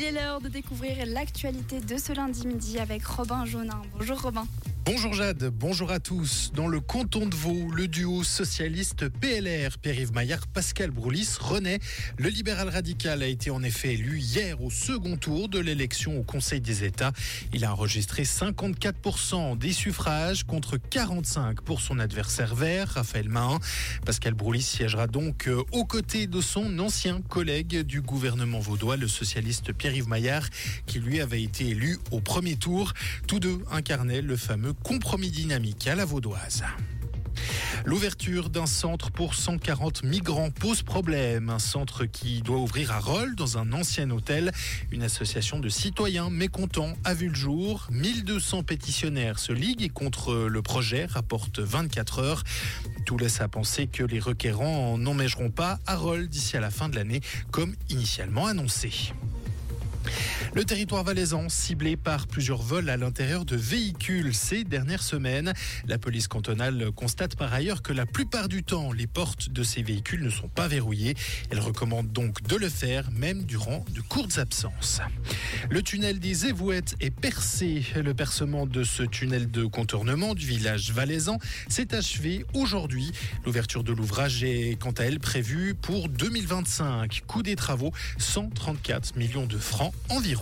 Il est l'heure de découvrir l'actualité de ce lundi midi avec Robin Jaunin. Bonjour Robin. Bonjour Jade, bonjour à tous. Dans le canton de Vaud, le duo socialiste PLR, Pierre-Yves Maillard, Pascal Broulis renaît. Le libéral radical a été en effet élu hier au second tour de l'élection au Conseil des États. Il a enregistré 54% des suffrages contre 45% pour son adversaire vert, Raphaël Mahon. Pascal Broulis siégera donc euh, aux côtés de son ancien collègue du gouvernement vaudois, le socialiste Pierre-Yves Maillard, qui lui avait été élu au premier tour. Tous deux incarnaient le fameux compromis dynamique à la vaudoise. L'ouverture d'un centre pour 140 migrants pose problème. Un centre qui doit ouvrir à Rolles, dans un ancien hôtel. Une association de citoyens mécontents a vu le jour. 1200 pétitionnaires se liguent contre le projet, rapporte 24 heures. Tout laisse à penser que les requérants n'emmègeront pas à Rolles d'ici à la fin de l'année, comme initialement annoncé. Le territoire valaisan ciblé par plusieurs vols à l'intérieur de véhicules ces dernières semaines. La police cantonale constate par ailleurs que la plupart du temps, les portes de ces véhicules ne sont pas verrouillées. Elle recommande donc de le faire même durant de courtes absences. Le tunnel des Évouettes est percé. Le percement de ce tunnel de contournement du village valaisan s'est achevé aujourd'hui. L'ouverture de l'ouvrage est quant à elle prévue pour 2025. Coût des travaux 134 millions de francs environ.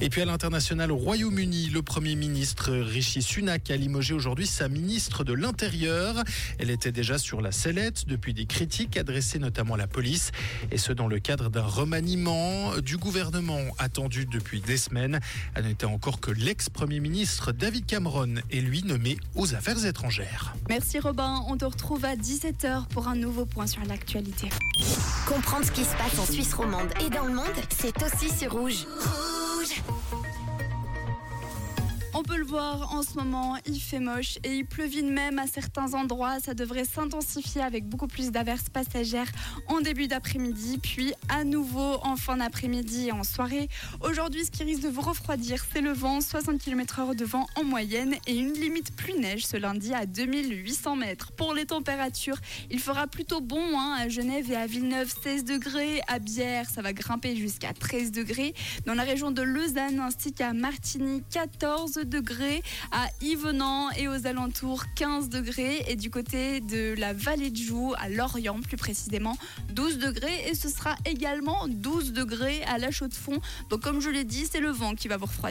Et puis à l'international au Royaume-Uni, le Premier ministre Rishi Sunak a limogé aujourd'hui sa ministre de l'Intérieur. Elle était déjà sur la sellette depuis des critiques adressées notamment à la police, et ce dans le cadre d'un remaniement du gouvernement attendu depuis des semaines. À noter encore que l'ex-premier ministre David Cameron est lui nommé aux affaires étrangères. Merci Robin, on te retrouve à 17h pour un nouveau point sur l'actualité. Comprendre ce qui se passe en Suisse romande et dans le monde, c'est aussi sur rouge. Oh. On peut le voir en ce moment, il fait moche et il pleuvine même à certains endroits. Ça devrait s'intensifier avec beaucoup plus d'averses passagères en début d'après-midi, puis à nouveau en fin d'après-midi et en soirée. Aujourd'hui, ce qui risque de vous refroidir, c'est le vent, 60 km/h de vent en moyenne et une limite plus neige ce lundi à 2800 mètres. Pour les températures, il fera plutôt bon hein, à Genève et à Villeneuve, 16 degrés. À Bière, ça va grimper jusqu'à 13 degrés. Dans la région de Lausanne ainsi qu'à Martigny, 14 degrés. À Yvenant et aux alentours, 15 degrés. Et du côté de la vallée de Joux, à Lorient plus précisément, 12 degrés. Et ce sera également 12 degrés à la chaux de fond. Donc comme je l'ai dit, c'est le vent qui va vous refroidir.